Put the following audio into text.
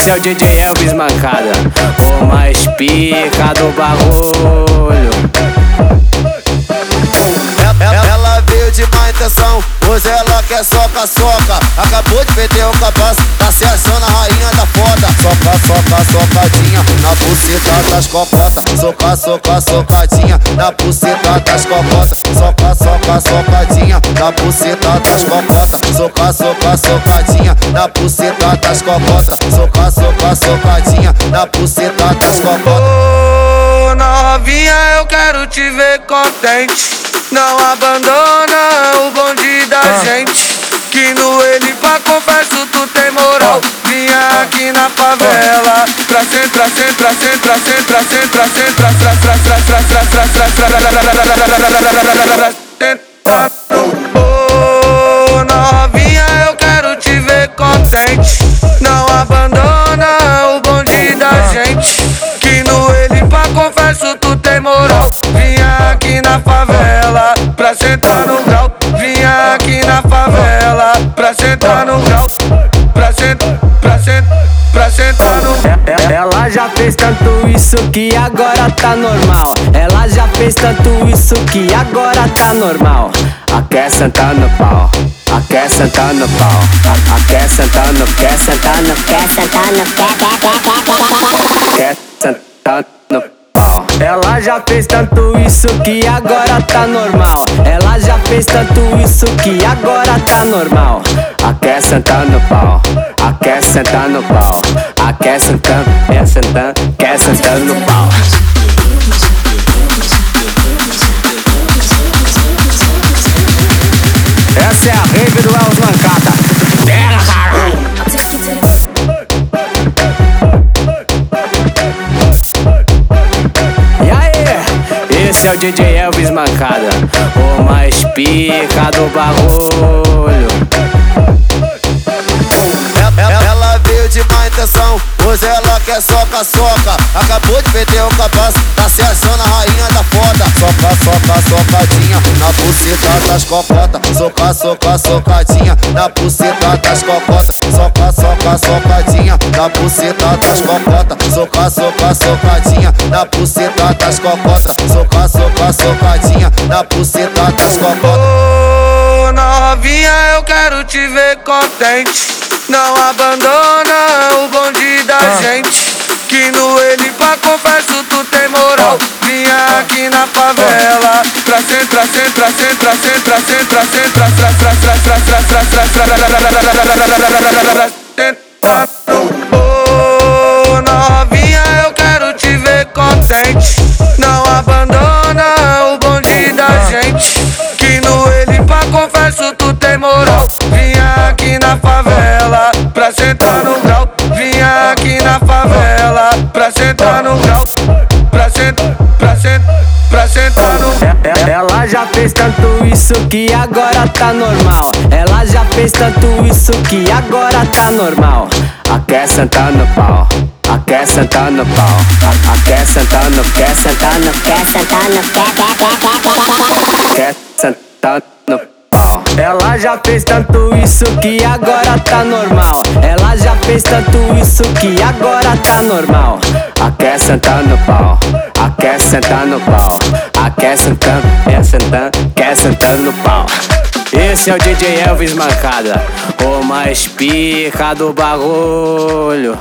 Esse é o DJ Elvis Mancada, o mais pica do bagulho. Ela veio de má intenção, hoje ela quer soca, soca. Acabou de perder o cabaço, tá se achando Soca, soca, socadinha na buceta das cocotas. Soca, soca, socadinha na buceta das cocotas. Soca, soca, socadinha na buceta das cocotas. Soca, soca, socadinha na buceta das cocotas. Soca, soca, socadinha na buceta das cocotas. Ô novinha, eu quero te ver contente. Não abandona o bonde da gente. Que no ele pra confesso tu tem moral. Vinha aqui na favela pra centra, centra, centra, centra, centra, centra, tra, tra, tra, tra, tra, tra, tra, tra, sentar no grau. Pra sentar, pra sentar, pra sentar no Ela já fez tanto isso que agora tá normal. Ela já fez tanto isso que agora tá normal. A quer sentar no pau. A quer sentar no pau. A, quer sentar no, quer sentar no, quer sentar no, quer, quer, quer, quer sentar no pau. Ela já fez tanto isso que agora tá normal. Ela já fez tanto isso que agora tá normal. A quer sentar no pau. A quer sentar no pau. A quer sentar, quer sentar, quer sentar no pau. Essa é a rave do Elvis Esse é o DJ Elvis Mancada, o mais pica do bagulho. Ela veio de má intenção, hoje ela quer soca, soca. Acabou de perder o cabaço, tá se achando a rainha da foda. Soca, soca, socadinha na buceta das cocotas. Soca, soca, socadinha na buceta das cocotas. Soca, soca, socadinha na buceta das cocotas. Soca, soca, socadinha na buceta das cocotas. Soca, soca, socadinha na buceta das cocotas. Ô novinha, eu quero te ver contente. Não abandona o bonde da gente. Que no ele pra confesso tu tem moral. Vinha aqui na favela tras tras tras tras já fez tanto isso que agora tá normal. Ela já fez tanto isso que agora tá normal. A quer sentar no pau. A quer sentar no pau. A quer sentar no, quer sentar no, quer sentar no, quer, quer, quer, quer sentar no pau. Ela já fez tanto isso que agora tá normal. Ela já fez tanto isso que agora tá normal. A quer sentar no pau. A quer sentar no pau. A quer sentar, quer sentar, quer sentar no pau. Esse é o DJ Elvis Mancada, o mais pica do bagulho.